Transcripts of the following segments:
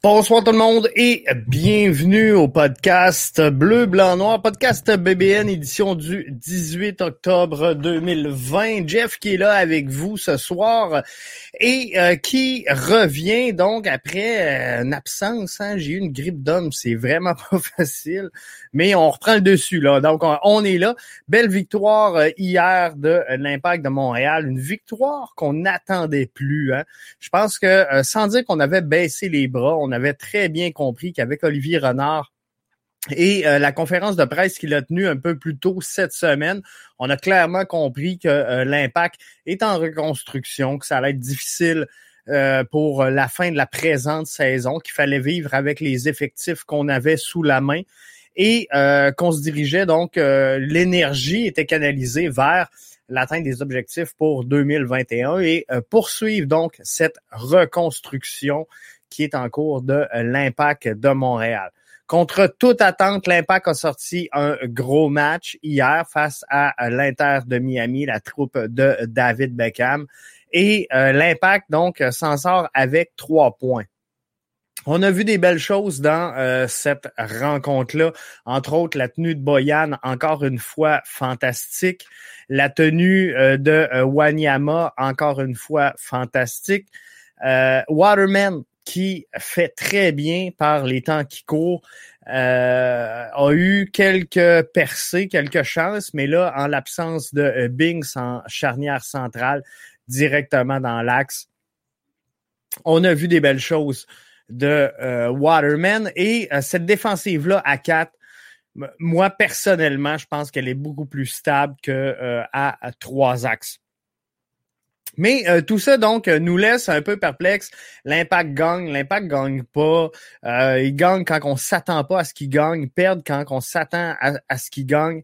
Bonsoir tout le monde et bienvenue au podcast Bleu, Blanc, Noir, podcast BBN édition du 18 octobre 2020. Jeff qui est là avec vous ce soir et euh, qui revient donc après euh, une absence. Hein. J'ai eu une grippe d'homme, c'est vraiment pas facile, mais on reprend le dessus là. Donc on, est là. Belle victoire euh, hier de l'Impact de Montréal, une victoire qu'on n'attendait plus. Hein. Je pense que sans dire qu'on avait baissé les bras, on avait très bien compris qu'avec Olivier Renard, et la conférence de presse qu'il a tenue un peu plus tôt cette semaine, on a clairement compris que euh, l'impact est en reconstruction, que ça allait être difficile euh, pour la fin de la présente saison, qu'il fallait vivre avec les effectifs qu'on avait sous la main et euh, qu'on se dirigeait donc, l'énergie était canalisée vers l'atteinte des objectifs pour 2021 et poursuivre donc cette reconstruction qui est en cours de l'impact de Montréal. Contre toute attente, l'Impact a sorti un gros match hier face à l'Inter de Miami, la troupe de David Beckham. Et euh, l'Impact, donc, s'en sort avec trois points. On a vu des belles choses dans euh, cette rencontre-là, entre autres la tenue de Boyan, encore une fois fantastique, la tenue euh, de Wanyama, encore une fois fantastique. Waterman, qui fait très bien par les temps qui courent, euh, a eu quelques percées, quelques chances, mais là, en l'absence de euh, Bings en charnière centrale, directement dans l'axe, on a vu des belles choses de euh, Waterman. Et cette défensive-là à 4, moi, personnellement, je pense qu'elle est beaucoup plus stable que à trois axes. Mais euh, tout ça, donc, euh, nous laisse un peu perplexe. L'impact gagne, l'impact gagne pas. Euh, il gagne quand on s'attend pas à ce qu'il gagne, perd quand on s'attend à, ce qu'il gagne.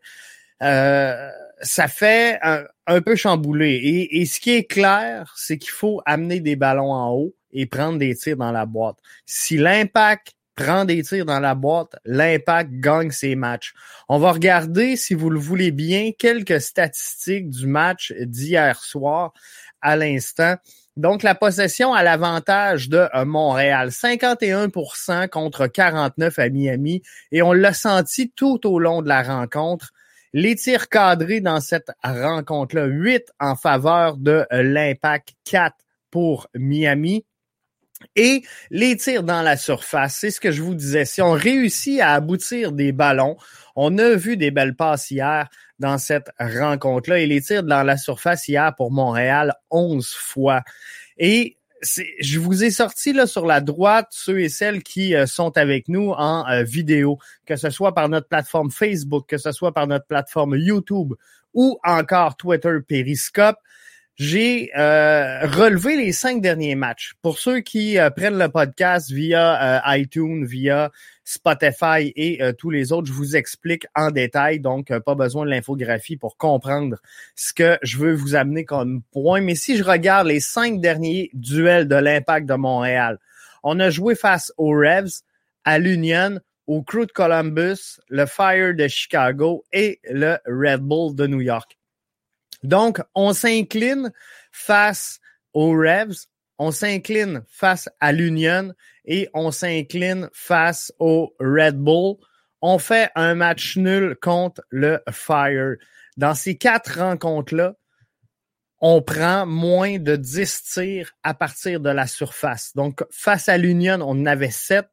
ça fait un, peu chamboulé. Et, et, ce qui est clair, c'est qu'il faut amener des ballons en haut et prendre des tirs dans la boîte. Si l'impact prend des tirs dans la boîte, l'impact gagne ses matchs. On va regarder, si vous le voulez bien, quelques statistiques du match d'hier soir à l'instant. Donc, la possession à l'avantage de euh, Montréal, 51% contre 49 à Miami. Et on l'a senti tout au long de la rencontre. Les tirs cadrés dans cette rencontre-là, 8 en faveur de euh, l'impact, 4 pour Miami. Et les tirs dans la surface, c'est ce que je vous disais. Si on réussit à aboutir des ballons, on a vu des belles passes hier dans cette rencontre-là et les tirs dans la surface hier pour Montréal 11 fois. Et je vous ai sorti là sur la droite ceux et celles qui euh, sont avec nous en euh, vidéo, que ce soit par notre plateforme Facebook, que ce soit par notre plateforme YouTube ou encore Twitter Periscope j'ai euh, relevé les cinq derniers matchs. Pour ceux qui euh, prennent le podcast via euh, iTunes, via Spotify et tous les autres, je vous explique en détail, donc pas besoin de l'infographie pour comprendre ce que je veux vous amener comme point. Mais si je regarde les cinq derniers duels de l'Impact de Montréal, on a joué face aux Revs, à l'Union, au Crew de Columbus, le Fire de Chicago et le Red Bull de New York. Donc, on s'incline face aux Revs, on s'incline face à l'Union et on s'incline face au Red Bull. On fait un match nul contre le Fire. Dans ces quatre rencontres-là, on prend moins de 10 tirs à partir de la surface. Donc, face à l'Union, on en avait 7.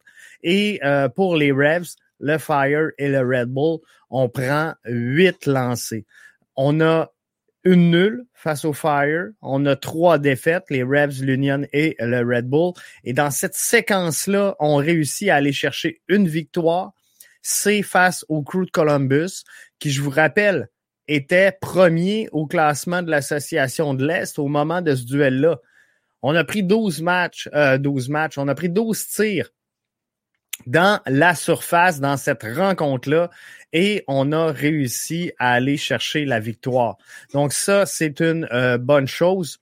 Et euh, pour les Revs, le Fire et le Red Bull, on prend 8 lancés. On a une nulle face au Fire. On a trois défaites, les Revs, l'Union et le Red Bull. Et dans cette séquence-là, on réussit à aller chercher une victoire. C'est face au Crew de Columbus, qui, je vous rappelle, était premier au classement de l'Association de l'Est au moment de ce duel-là. On a pris 12 matchs, euh, 12 matchs, on a pris 12 tirs dans la surface, dans cette rencontre-là, et on a réussi à aller chercher la victoire. Donc ça, c'est une euh, bonne chose.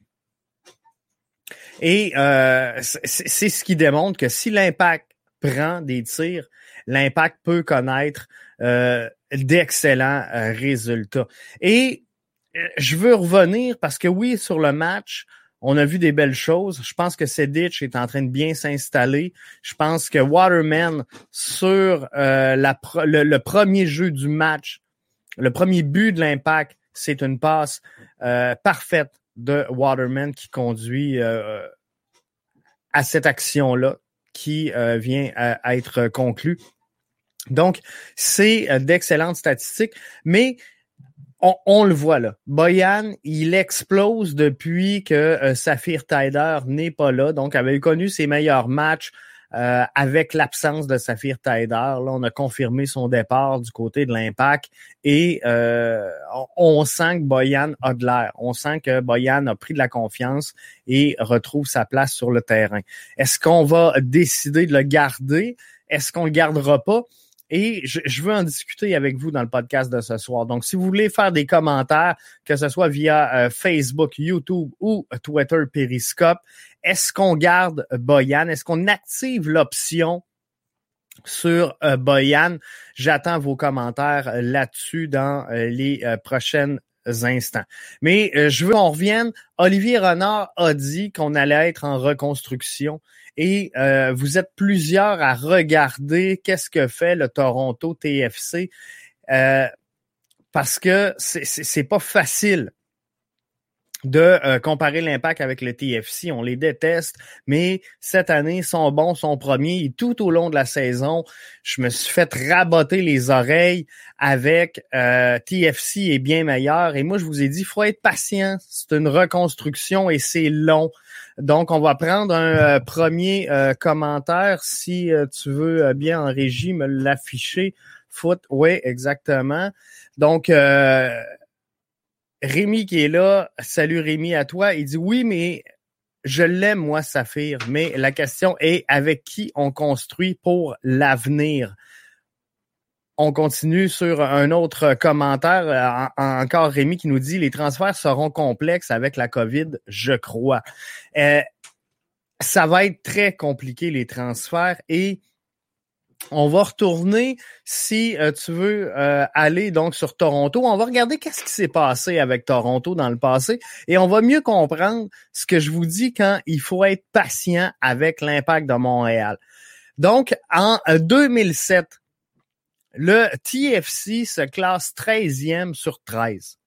Et euh, c'est ce qui démontre que si l'impact prend des tirs, l'impact peut connaître euh, d'excellents résultats. Et je veux revenir parce que oui, sur le match, on a vu des belles choses. Je pense que Sedic est en train de bien s'installer. Je pense que Waterman, sur la, le, premier jeu du match, le premier but de l'impact, c'est une passe parfaite de Waterman qui conduit à cette action-là qui vient à être conclue. Donc, c'est euh, d'excellentes statistiques, mais on, le voit là. Boyan, il explose depuis que euh, Saphir n'est pas là. Donc, avait connu ses meilleurs matchs euh, avec l'absence de Saphir Tider. Là, on a confirmé son départ du côté de l'impact et on, sent que Boyan a de l'air. On sent que Boyan a pris de la confiance et retrouve sa place sur le terrain. Est-ce qu'on va décider de le garder? Est-ce qu'on le gardera pas? Et je, veux en discuter avec vous dans le podcast de ce soir. Donc, si vous voulez faire des commentaires, que ce soit via euh, Facebook, YouTube ou Twitter Periscope, est-ce qu'on garde Boyan? Est-ce qu'on active l'option sur euh, Boyan? J'attends vos commentaires là-dessus dans euh, les prochaines instants. Mais je veux qu'on revienne. Olivier Renard a dit qu'on allait être en reconstruction et euh, vous êtes plusieurs à regarder qu'est-ce que fait le Toronto TFC euh, parce que c'est pas facile de euh, comparer l'impact avec le TFC. On les déteste, mais cette année, sont bons, sont premiers. Et tout au long de la saison, je me suis fait raboter les oreilles avec TFC est bien meilleur. Et moi, je vous ai dit, faut être patient. C'est une reconstruction et c'est long. Donc, on va prendre un euh, premier euh, commentaire. Si euh, tu veux bien en régie me l'afficher. Foot, oui, exactement. Donc, Rémi qui est là, salut Rémi à toi. Il dit oui, mais je l'aime, moi, Saphir. Mais la question est avec qui on construit pour l'avenir? On continue sur un autre commentaire. Euh, encore Rémi qui nous dit les transferts seront complexes avec la COVID, je crois. Euh, ça va être très compliqué les transferts et on va retourner si euh, tu veux aller donc sur Toronto. On va regarder qu'est-ce qui s'est passé avec Toronto dans le passé et on va mieux comprendre ce que je vous dis quand il faut être patient avec l'impact de Montréal. Donc en 2007, le TFC se classe 13e sur 13.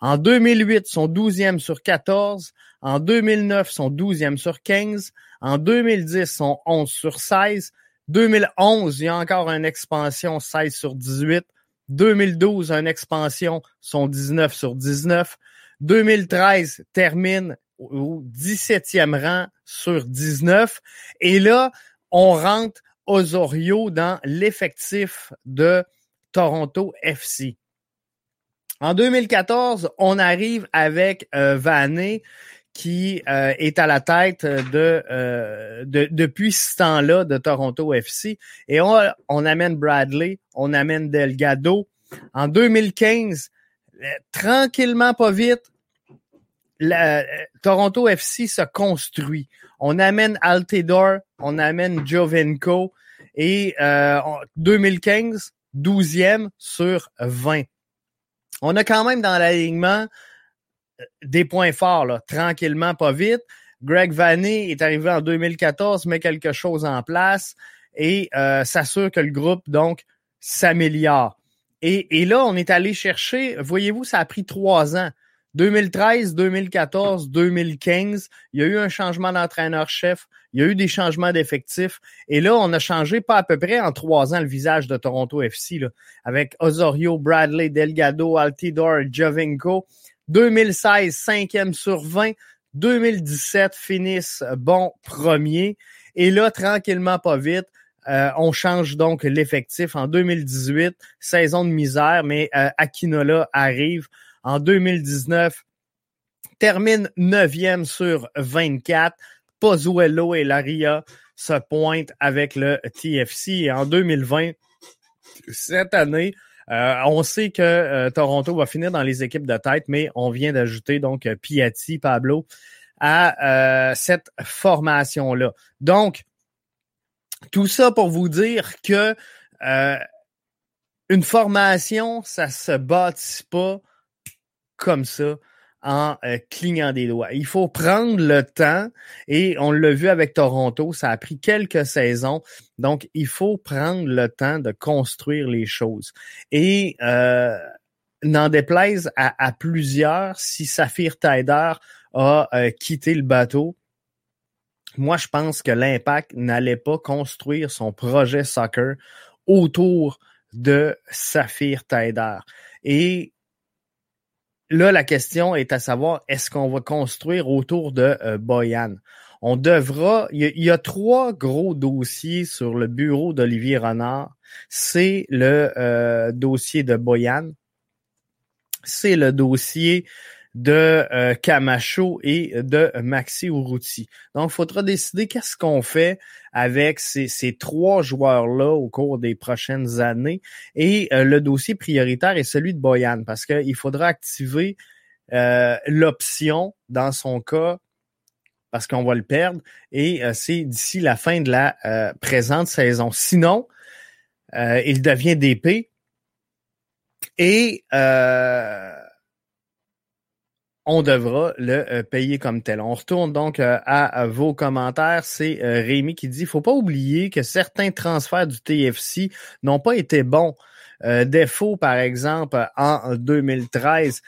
En 2008, son 12e sur 14. En 2009, son 12e sur 15. En 2010, son 11 sur 16. 2011, il y a encore une expansion 16 sur 18. 2012, une expansion, son 19 sur 19. 2013 termine au 17e rang sur 19. Et là, on rentre Osorio dans l'effectif de Toronto FC. En 2014, on arrive avec euh, Vané qui euh, est à la tête de, euh, de depuis ce temps-là de Toronto FC et on, on amène Bradley, on amène Delgado. En 2015, euh, tranquillement pas vite, la, Toronto FC se construit. On amène Altidore, on amène Jovenko et euh, 2015, 12e sur 20. On a quand même dans l'alignement euh, des points forts, tranquillement, pas vite. Greg Vanny est arrivé en 2014, met quelque chose en place et euh, s'assure que le groupe, donc, s'améliore. Et, là, on est allé chercher, voyez-vous, ça a pris trois ans. 2013, 2014, 2015, il y a eu un changement d'entraîneur-chef, il y a eu des changements d'effectifs. Et là, on a changé pas à peu près en trois ans le visage de Toronto FC, avec Osorio, Bradley, Delgado, Altidor, Jovinko. 2016, cinquième sur 20. 2017, finissent bon premier. Et là, tranquillement, pas vite, euh, on change donc l'effectif en 2018, saison de misère, mais euh, Akinola arrive en 2019, termine 9e sur 24. Pozuelo et Laria se pointent avec le TFC. Et en 2020, cette année, euh, on sait que euh, Toronto va finir dans les équipes de tête, mais on vient d'ajouter donc Piatti, Pablo, à cette formation-là. Donc, tout ça pour vous dire que une formation, ça se bâtit pas comme ça en euh, clignant des doigts. Il faut prendre le temps et on l'a vu avec Toronto, ça a pris quelques saisons. Donc, il faut prendre le temps de construire les choses. Et euh, n'en déplaise à, plusieurs, si Saphir Taider a euh, quitté le bateau, moi, je pense que l'Impact n'allait pas construire son projet soccer autour de Saphir Taider. Et là, la question est à savoir, est-ce qu'on va construire autour de euh, Boyan? On devra, il y, a, trois gros dossiers sur le bureau d'Olivier Renard. C'est le euh, dossier de Boyan, c'est le dossier de euh, Camacho et de Maxi Urruti. Donc, il faudra décider qu'est-ce qu'on fait avec ces, ces trois joueurs-là au cours des prochaines années. Et euh, le dossier prioritaire est celui de Boyan, parce qu'il faudra activer euh, l'option dans son cas parce qu'on va le perdre et c'est d'ici la fin de la présente saison. Sinon, il devient DP et on devra le euh, payer comme tel. On retourne donc euh, à, vos commentaires. C'est euh, Rémi qui dit, faut pas oublier que certains transferts du TFC n'ont pas été bons. défaut, par exemple, en 2013.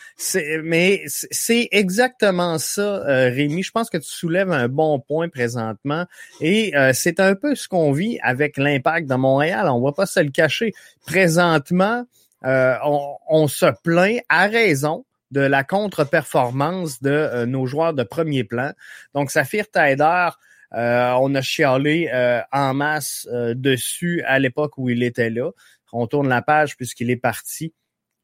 Mais c'est exactement ça, Rémi. Je pense que tu soulèves un bon point présentement. Et c'est un peu ce qu'on vit avec l'impact de Montréal. On va pas se le cacher. Présentement, on, on se plaint à raison de la contre-performance de euh, nos joueurs de premier plan. Donc, Saphir Taider, euh, on a chialé euh, en masse dessus à l'époque où il était là. On tourne la page puisqu'il est parti.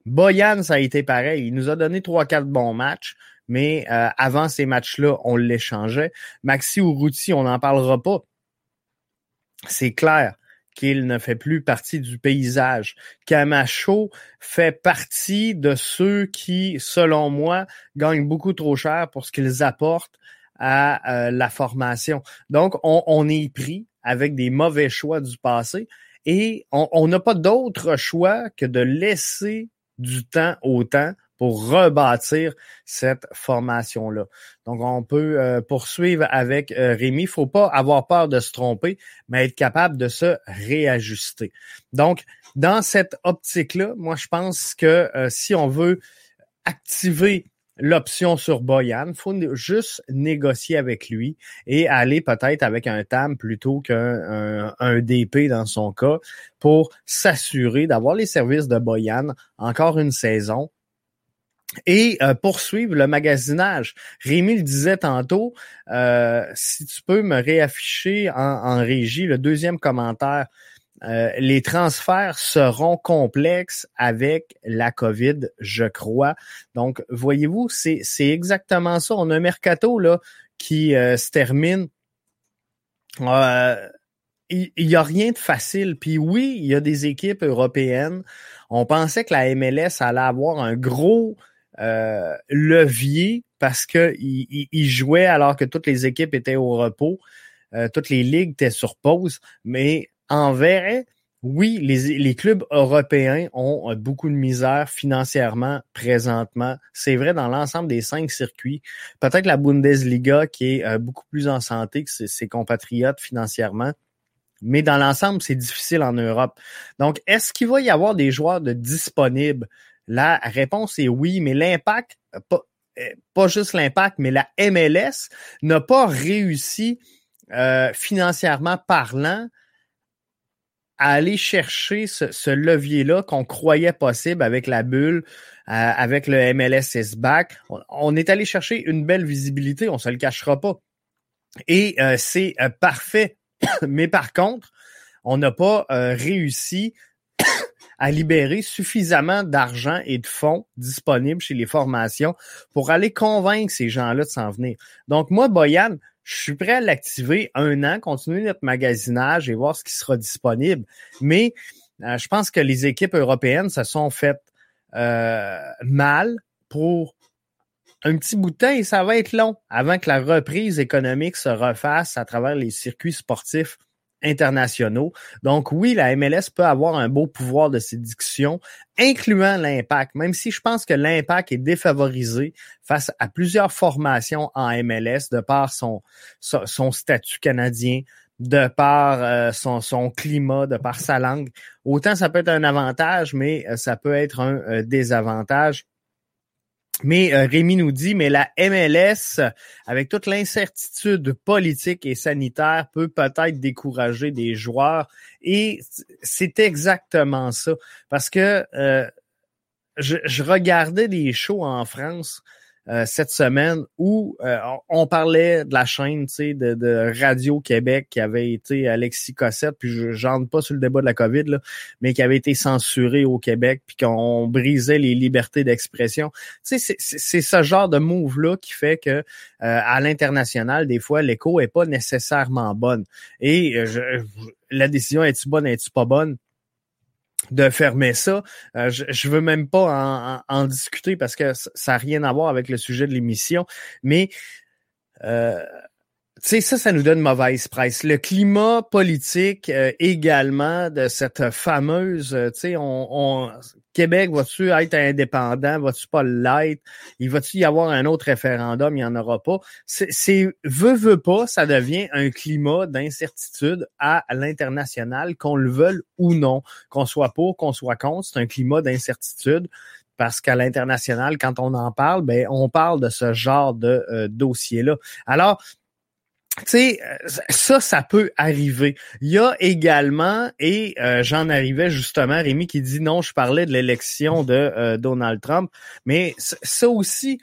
Boyan, ça a été pareil. Il nous a donné trois, quatre bons matchs, mais avant ces matchs-là, on l'échangeait. Maxi Urruti, on n'en parlera pas. C'est clair qu'il ne fait plus partie du paysage. Camacho fait partie de ceux qui, selon moi, gagnent beaucoup trop cher pour ce qu'ils apportent à euh, la formation. Donc, on, est pris avec des mauvais choix du passé et on n'a pas d'autre choix que de laisser du temps au temps pour rebâtir cette formation-là. Donc, on peut euh, poursuivre avec euh, Rémi. Il faut pas avoir peur de se tromper, mais être capable de se réajuster. Donc, dans cette optique-là, moi, je pense que euh, si on veut activer l'option sur Boyan. Faut juste négocier avec lui et aller peut-être avec un TAM plutôt qu'un un, DP dans son cas pour s'assurer d'avoir les services de Boyan encore une saison et euh, poursuivre le magasinage. Rémi le disait tantôt, euh, si tu peux me réafficher en, régie le deuxième commentaire. Euh, les transferts seront complexes avec la COVID, je crois. Donc, voyez-vous, c'est, exactement ça. On a un mercato là qui se termine. il n'y a rien de facile. Puis oui, il y a des équipes européennes. On pensait que la MLS allait avoir un gros euh, levier parce qu'il il, jouait alors que toutes les équipes étaient au repos, euh, toutes les ligues étaient sur pause, mais en vrai, oui, les, clubs européens ont euh, beaucoup de misère financièrement présentement. C'est vrai dans l'ensemble des cinq circuits. Peut-être la Bundesliga qui est beaucoup plus en santé que ses compatriotes financièrement. Mais dans l'ensemble, c'est difficile en Europe. Donc, est-ce qu'il va y avoir des joueurs de disponibles la réponse est oui, mais l'impact, pas, euh, pas juste l'impact, mais la MLS n'a pas réussi euh, financièrement parlant à aller chercher ce, levier-là qu'on croyait possible avec la bulle, euh, avec le MLS back. On, est allé chercher une belle visibilité, on se le cachera pas. Et c'est parfait. Mais par contre, on n'a pas réussi à libérer suffisamment d'argent et de fonds disponibles chez les formations pour aller convaincre ces gens-là de s'en venir. Donc, moi, Boyan, je suis prêt à l'activer un an, continuer notre magasinage et voir ce qui sera disponible. Mais euh, je pense que les équipes européennes se sont faites euh, mal pour un petit bout de temps et ça va être long avant que la reprise économique se refasse à travers les circuits sportifs internationaux. Donc oui, la MLS peut avoir un beau pouvoir de séduction, incluant l'impact, même si je pense que l'impact est défavorisé face à plusieurs formations en MLS de par son, statut canadien, de par euh, son, son, climat, de par sa langue. Autant ça peut être un avantage, mais euh, ça peut être un euh, désavantage. Mais euh, Rémi nous dit, mais la MLS, avec toute l'incertitude politique et sanitaire, peut peut-être décourager des joueurs. Et c'est exactement ça. Parce que euh, je, je, regardais des shows en France euh, cette semaine où euh, on parlait de la chaîne de, de Radio Québec qui avait été Alexis Cossette, puis je j'entre pas sur le débat de la COVID, là, mais qui avait été censuré au Québec, puis qu'on brisait les libertés d'expression. C'est ce genre de move-là qui fait que euh, à l'international, des fois, l'écho est pas nécessairement bonne. Et la décision est-tu bonne, est-tu pas bonne? De fermer ça. Euh, je, je veux même pas en, discuter parce que ça n'a rien à voir avec le sujet de l'émission, mais euh, sais, ça, ça nous donne mauvaise presse. Le climat politique euh, également de cette fameuse, tu sais, on, Québec, va-tu être indépendant? Va-tu pas l'être? Il va-tu y avoir un autre référendum? Il n'y en aura pas. C'est, veut, veut pas, ça devient un climat d'incertitude à l'international, qu'on le veuille ou non, qu'on soit pour, qu'on soit contre. C'est un climat d'incertitude parce qu'à l'international, quand on en parle, ben, on parle de ce genre de euh, dossier-là. Alors, tu sais, euh, ça, ça peut arriver. Il y a également, et euh, j'en arrivais justement, Rémi qui dit non, je parlais de l'élection de euh, Donald Trump, mais ça aussi,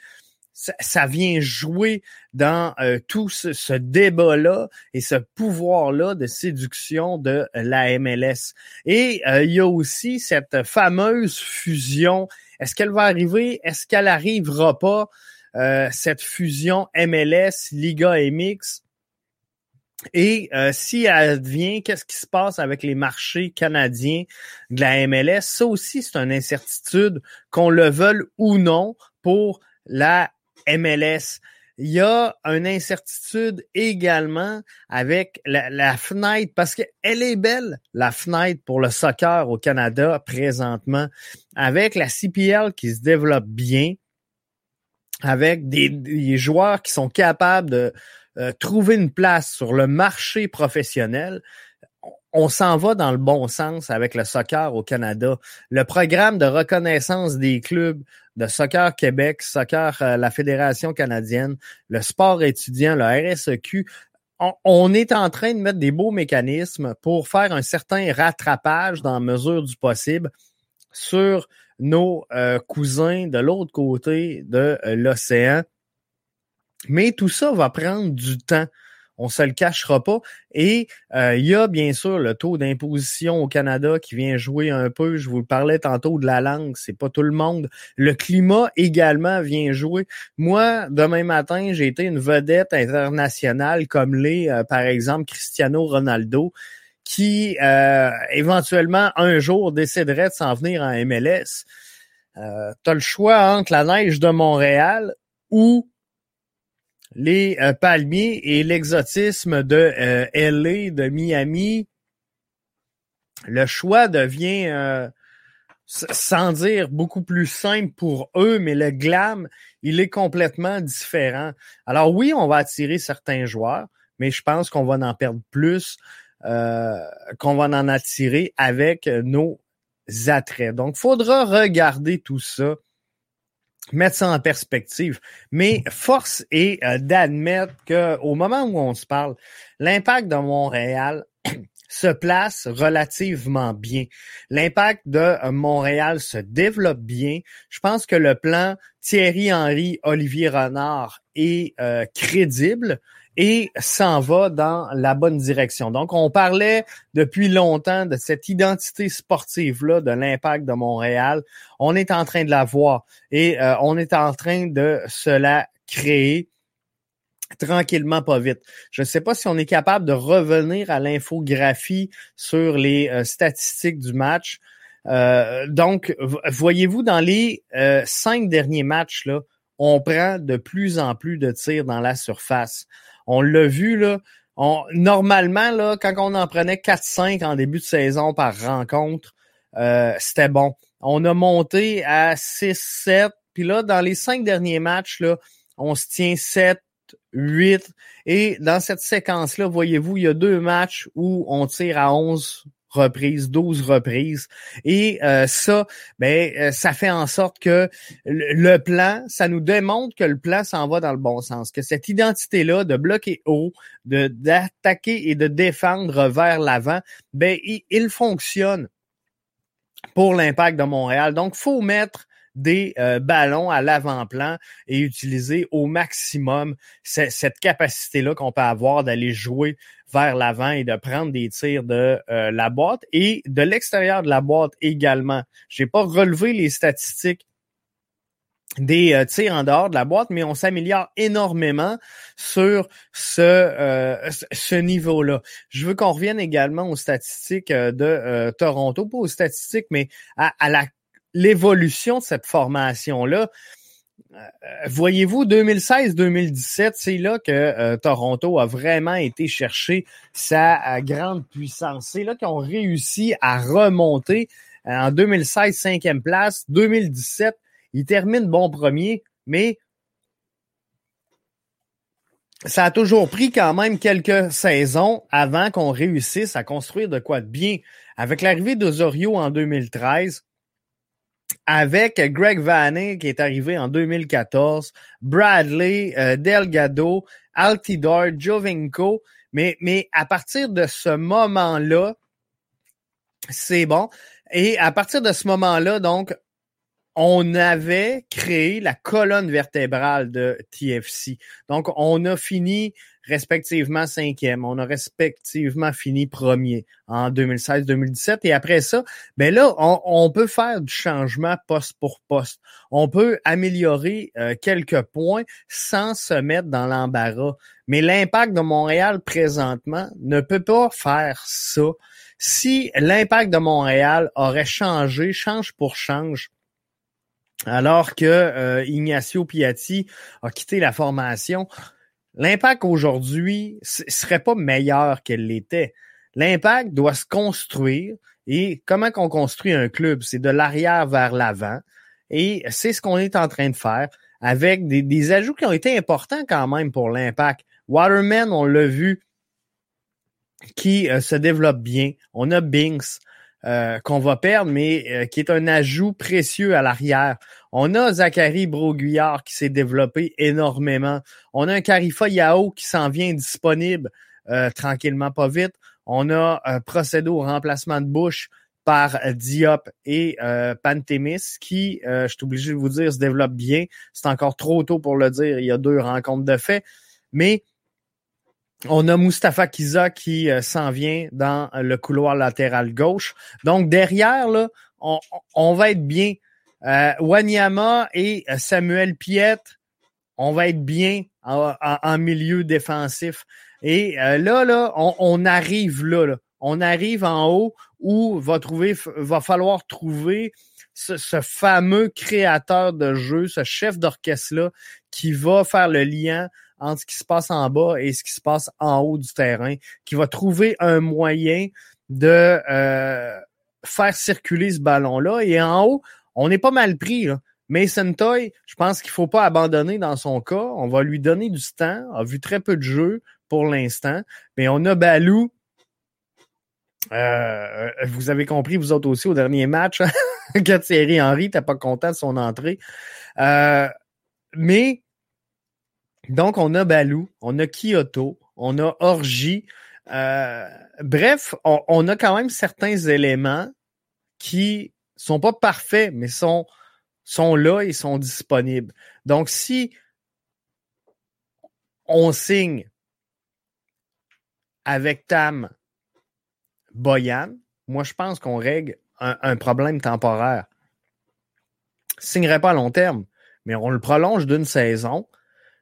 ça, vient jouer dans tout ce, ce débat-là et ce pouvoir-là de séduction de la MLS. Et il y a aussi cette fameuse fusion. Est-ce qu'elle va arriver? Est-ce qu'elle arrivera pas? cette fusion MLS, Liga MX? Et euh, si elle advient, qu'est-ce qui se passe avec les marchés canadiens de la MLS? Ça aussi, c'est une incertitude, qu'on le veuille ou non, pour la MLS. Il y a une incertitude également avec la, la fenêtre, parce qu'elle est belle, la fenêtre pour le soccer au Canada présentement, avec la CPL qui se développe bien, avec des joueurs qui sont capables de, euh, trouver une place sur le marché professionnel, on s'en va dans le bon sens avec le soccer au Canada. Le programme de reconnaissance des clubs de Soccer Québec, Soccer euh, la Fédération canadienne, le sport étudiant, le RSEQ, on, est en train de mettre des beaux mécanismes pour faire un certain rattrapage dans la mesure du possible sur nos euh, cousins de l'autre côté de l'océan mais tout ça va prendre du temps. On se le cachera pas. Et euh, il y a bien sûr le taux d'imposition au Canada qui vient jouer un peu. Je vous parlais tantôt de la langue, c'est pas tout le monde. Le climat également vient jouer. Moi, demain matin, j'ai été une vedette internationale comme l'est, euh, par exemple, Cristiano Ronaldo, qui euh, éventuellement un jour déciderait de s'en venir en MLS. Euh, tu as le choix entre la neige de Montréal ou les euh, palmiers et l'exotisme de euh, LA, de Miami, le choix devient, euh, sans dire beaucoup plus simple pour eux, mais le glam, il est complètement différent. Alors oui, on va attirer certains joueurs, mais je pense qu'on va en perdre plus qu'on va en attirer avec nos attraits. Donc, faudra regarder tout ça mettre ça en perspective. Mais force est euh, d'admettre qu'au moment où on se parle, l'impact de Montréal se place relativement bien. L'impact de euh, Montréal se développe bien. Je pense que le plan Thierry Henry, Olivier Renard est euh, crédible et s'en va dans la bonne direction. Donc, on parlait depuis longtemps de cette identité sportive-là de l'impact de Montréal. On est en train de la voir et euh, on est en train de se la créer tranquillement, pas vite. Je ne sais pas si on est capable de revenir à l'infographie sur les euh, statistiques du match. Euh, donc, voyez-vous, dans les cinq derniers matchs, là, on prend de plus en plus de tirs dans la surface. On l'a vu, là. On, normalement, là, quand on en prenait 4-5 en début de saison par rencontre, euh, c'était bon. On a monté à 6-7. Puis là, dans les cinq derniers matchs, là, on se tient 7, 8. Et dans cette séquence-là, voyez-vous, il y a deux matchs où on tire à 11 reprises, 12 reprises. Et euh, ça, ben, euh, ça fait en sorte que le, plan, ça nous démontre que le plan s'en va dans le bon sens, que cette identité-là de bloquer haut, de d'attaquer et de défendre vers l'avant, ben, il, il fonctionne pour l'impact de Montréal. Donc, faut mettre des euh, ballons à l'avant-plan et utiliser au maximum cette capacité-là qu'on peut avoir d'aller jouer vers l'avant et de prendre des tirs de euh, la boîte et de l'extérieur de la boîte également. J'ai pas relevé les statistiques des euh, tirs en dehors de la boîte, mais on s'améliore énormément sur ce, ce niveau-là. Je veux qu'on revienne également aux statistiques de Toronto, pas aux statistiques, mais à, à la l'évolution de cette formation-là. Euh, voyez-vous, 2016-2017, c'est là que euh, Toronto a vraiment été chercher sa euh, grande puissance. C'est là qu'ils ont à remonter en 2016, cinquième place. 2017, ils terminent bon premier, mais ça a toujours pris quand même quelques saisons avant qu'on réussisse à construire de quoi de bien. Avec l'arrivée d'Osorio en 2013, avec Greg Vanny qui est arrivé en 2014, Bradley, euh, Delgado, Altidor, Jovinko. Mais, mais à partir de ce moment-là, c'est bon. Et à partir de ce moment-là, donc, on avait créé la colonne vertébrale de TFC. Donc, on a fini respectivement cinquième. On a respectivement fini premier en 2016-2017. Et après ça, ben là, on, peut faire du changement poste pour poste. On peut améliorer euh, quelques points sans se mettre dans l'embarras. Mais l'impact de Montréal présentement ne peut pas faire ça. Si l'impact de Montréal aurait changé, change pour change, alors que euh, Ignacio Piatti a quitté la formation, l'impact aujourd'hui serait pas meilleur qu'elle l'était. L'impact doit se construire. Et comment qu'on construit un club? C'est de l'arrière vers l'avant. Et c'est ce qu'on est en train de faire avec des, des, ajouts qui ont été importants quand même pour l'impact. Waterman, on l'a vu, qui euh, se développe bien. On a Binks. Euh, qu'on va perdre, mais euh, qui est un ajout précieux à l'arrière. On a Zachary Broguillard qui s'est développé énormément. On a un Carifa Yao qui s'en vient disponible euh, tranquillement, pas vite. On a un procédé au remplacement de bouche par Diop et Pantémis qui, je suis obligé de vous dire, se développe bien. C'est encore trop tôt pour le dire. Il y a deux rencontres de fait. Mais on a Mustafa Kiza qui euh, s'en vient dans le couloir latéral gauche. Donc derrière, là, on, va être bien. Euh, Wanyama et euh, Samuel Piet, on va être bien en, milieu défensif. Et euh, là, là, on, arrive là, On arrive en haut où va trouver, va falloir trouver ce, ce fameux créateur de jeu, ce chef d'orchestre-là, qui va faire le lien entre ce qui se passe en bas et ce qui se passe en haut du terrain, qui va trouver un moyen de euh, faire circuler ce ballon-là. Et en haut, on est pas mal pris. Là. Mason je pense qu'il faut pas abandonner dans son cas. On va lui donner du temps. A vu très peu de jeux pour l'instant. Mais on a Balou. Euh, vous avez compris, vous autres aussi, au dernier match, que Thierry Henry n'était pas content de son entrée. Euh, mais donc, on a Balou, on a Kyoto, on a Orgy. Euh, bref, on, a quand même certains éléments qui sont pas parfaits, mais sont, sont là et sont disponibles. Donc, si on signe avec Tam Boyan, moi, je pense qu'on règle un, un, problème temporaire. Signerait pas à long terme, mais on le prolonge d'une saison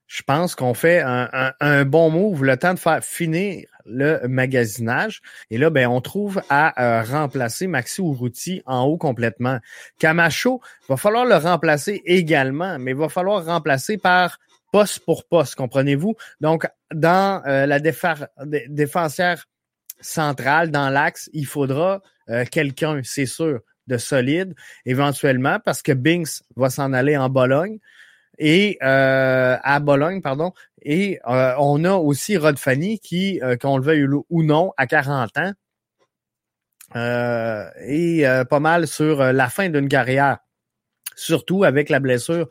je pense qu'on fait un, bon move, le temps de faire finir le magasinage. Et là, ben, on trouve à remplacer Maxi Urruti en haut complètement. Camacho, va falloir le remplacer également, mais il va falloir remplacer par poste pour poste, comprenez-vous? Donc, dans la défensière centrale, dans l'axe, il faudra quelqu'un, c'est sûr, de solide, éventuellement, parce que Binks va s'en aller en Bologne et euh, à Bologne, pardon. Et euh, on a aussi Rod Fanny qui, euh, qu'on le veuille ou non, à 40 ans, et pas mal sur la fin d'une carrière. Surtout avec la blessure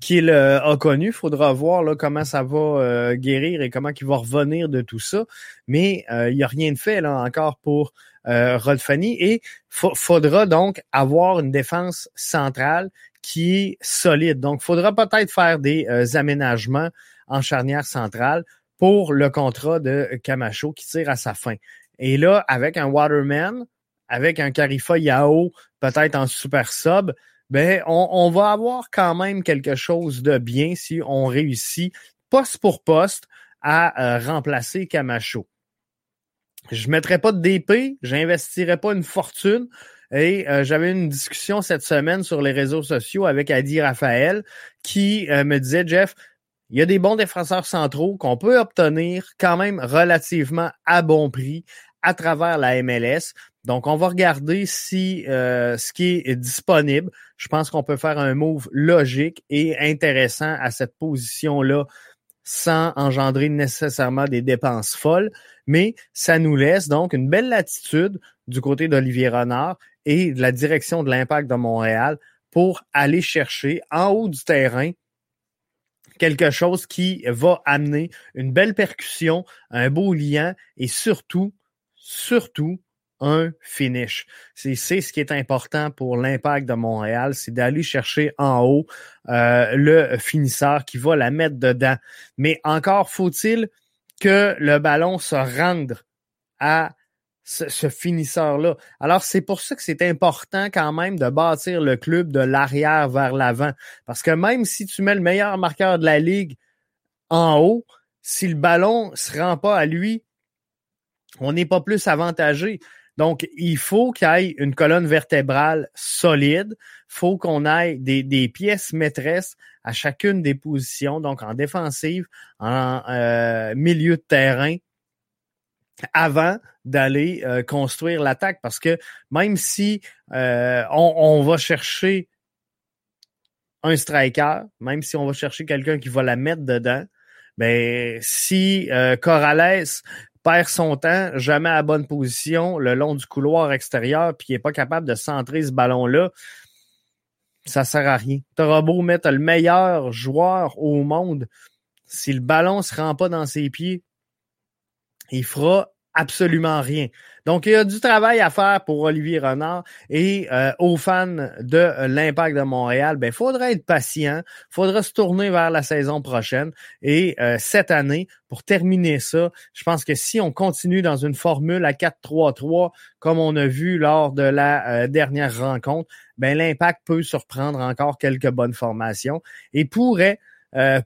qu'il a connue. Faudra voir là, comment ça va guérir et comment il va revenir de tout ça. Mais il n'y a rien de fait là encore pour euh, Rod Fanny. Et faudra donc avoir une défense centrale qui est solide. Donc, faudra peut-être faire des euh, aménagements en charnière centrale pour le contrat de Camacho qui tire à sa fin. Et là, avec un Waterman, avec un Carifa Yao, peut-être en super sub, ben, on, va avoir quand même quelque chose de bien si on réussit poste pour poste à euh, remplacer Camacho. Je mettrais pas de DP, j'investirais pas une fortune. Et euh, j'avais une discussion cette semaine sur les réseaux sociaux avec Adi Raphaël qui euh, me disait, Jeff, il y a des bons défenseurs centraux qu'on peut obtenir quand même relativement à bon prix à travers la MLS. Donc, on va regarder si euh, ce qui est disponible. Je pense qu'on peut faire un move logique et intéressant à cette position-là sans engendrer nécessairement des dépenses folles, mais ça nous laisse donc une belle latitude du côté d'Olivier Renard et de la direction de l'impact de Montréal pour aller chercher en haut du terrain quelque chose qui va amener une belle percussion, un beau lien et surtout, surtout, un finish. C'est ce qui est important pour l'impact de Montréal, c'est d'aller chercher en haut euh, le finisseur qui va la mettre dedans. Mais encore faut-il que le ballon se rende à ce, finisseur-là. Alors, c'est pour ça que c'est important quand même de bâtir le club de l'arrière vers l'avant. Parce que même si tu mets le meilleur marqueur de la ligue en haut, si le ballon se rend pas à lui, on n'est pas plus avantagé. Donc, il faut qu'il y ait une colonne vertébrale solide. Faut qu'on ait des, pièces maîtresses à chacune des positions, donc en défensive, en euh, milieu de terrain, avant d'aller euh, construire l'attaque. Parce que même si euh, on, va chercher un striker, même si on va chercher quelqu'un qui va la mettre dedans, ben si Corrales perd son temps, jamais à bonne position le long du couloir extérieur, puis il n'est pas capable de centrer ce ballon-là, ça sert à rien. T'auras beau mettre le meilleur joueur au monde, si le ballon se rend pas dans ses pieds, il fera absolument rien. Donc, il y a du travail à faire pour Olivier Renard et euh, aux fans de l'Impact de Montréal, ben faudra être patient, faudra se tourner vers la saison prochaine et euh, cette année pour terminer ça, je pense que si on continue dans une formule à 4-3-3 comme on a vu lors de la euh, dernière rencontre, ben l'Impact peut surprendre encore quelques bonnes formations et pourrait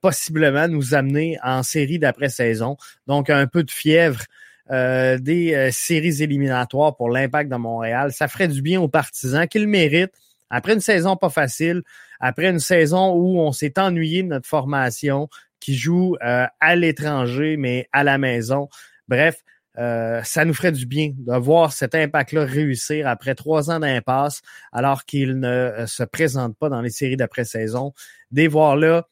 possiblement nous amener en série d'après-saison. Donc un peu de fièvre euh, des euh, séries éliminatoires pour l'impact de Montréal. Ça ferait du bien aux partisans qui le méritent. Après une saison pas facile, après une saison où on s'est ennuyé de notre formation, qui joue euh, à l'étranger, mais à la maison. Bref, ça nous ferait du bien de voir cet impact-là réussir après trois ans d'impasse, alors qu'il ne se présente pas dans les séries d'après-saison. Des voir là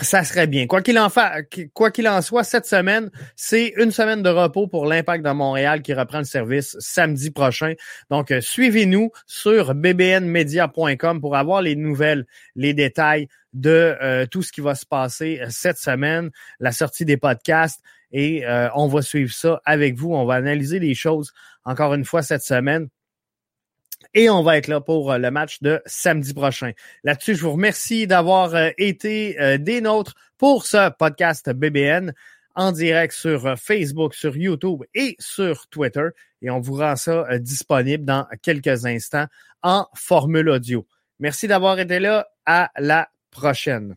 ça serait bien. Quoi qu'il en soit, cette semaine, c'est une semaine de repos pour l'Impact de Montréal qui reprend le service samedi prochain. Donc, euh, suivez-nous sur bbnmedia.com pour avoir les nouvelles, les détails de euh, tout ce qui va se passer euh, cette semaine, la sortie des podcasts et on va suivre ça avec vous. On va analyser les choses encore une fois cette semaine et on va être là pour euh, le match de samedi prochain. Là-dessus, je vous remercie d'avoir euh, été euh, des nôtres pour ce podcast BBN en direct sur Facebook, sur YouTube et sur Twitter. Et on vous rend ça disponible dans quelques instants en formule audio. Merci d'avoir été là. À la prochaine.